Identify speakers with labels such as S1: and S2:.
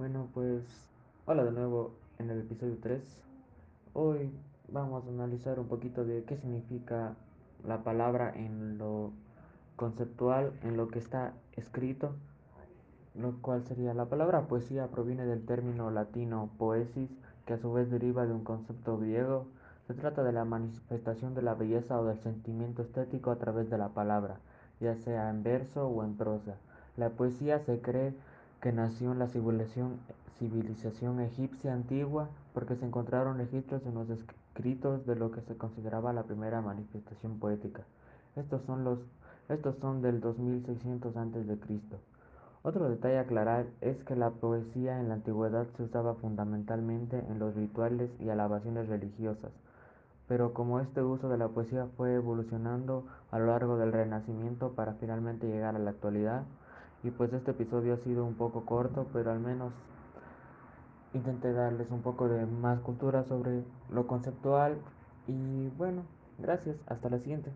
S1: Bueno, pues hola de nuevo en el episodio 3. Hoy vamos a analizar un poquito de qué significa la palabra en lo conceptual, en lo que está escrito, lo cual sería la palabra poesía proviene del término latino poesis, que a su vez deriva de un concepto griego. Se trata de la manifestación de la belleza o del sentimiento estético a través de la palabra, ya sea en verso o en prosa. La poesía se cree que nació en la civilización, egipcia antigua porque se encontraron registros en los escritos de lo que se consideraba la primera manifestación poética. Estos son, los, estos son del 2600 a.C. Otro detalle a aclarar es que la poesía en la antigüedad se usaba fundamentalmente en los rituales y alabaciones religiosas, pero como este uso de la poesía fue evolucionando a lo largo del Renacimiento para finalmente llegar a la actualidad, y pues este episodio ha sido un poco corto, pero al menos intenté darles un poco de más cultura sobre lo conceptual y bueno, gracias, hasta la siguiente.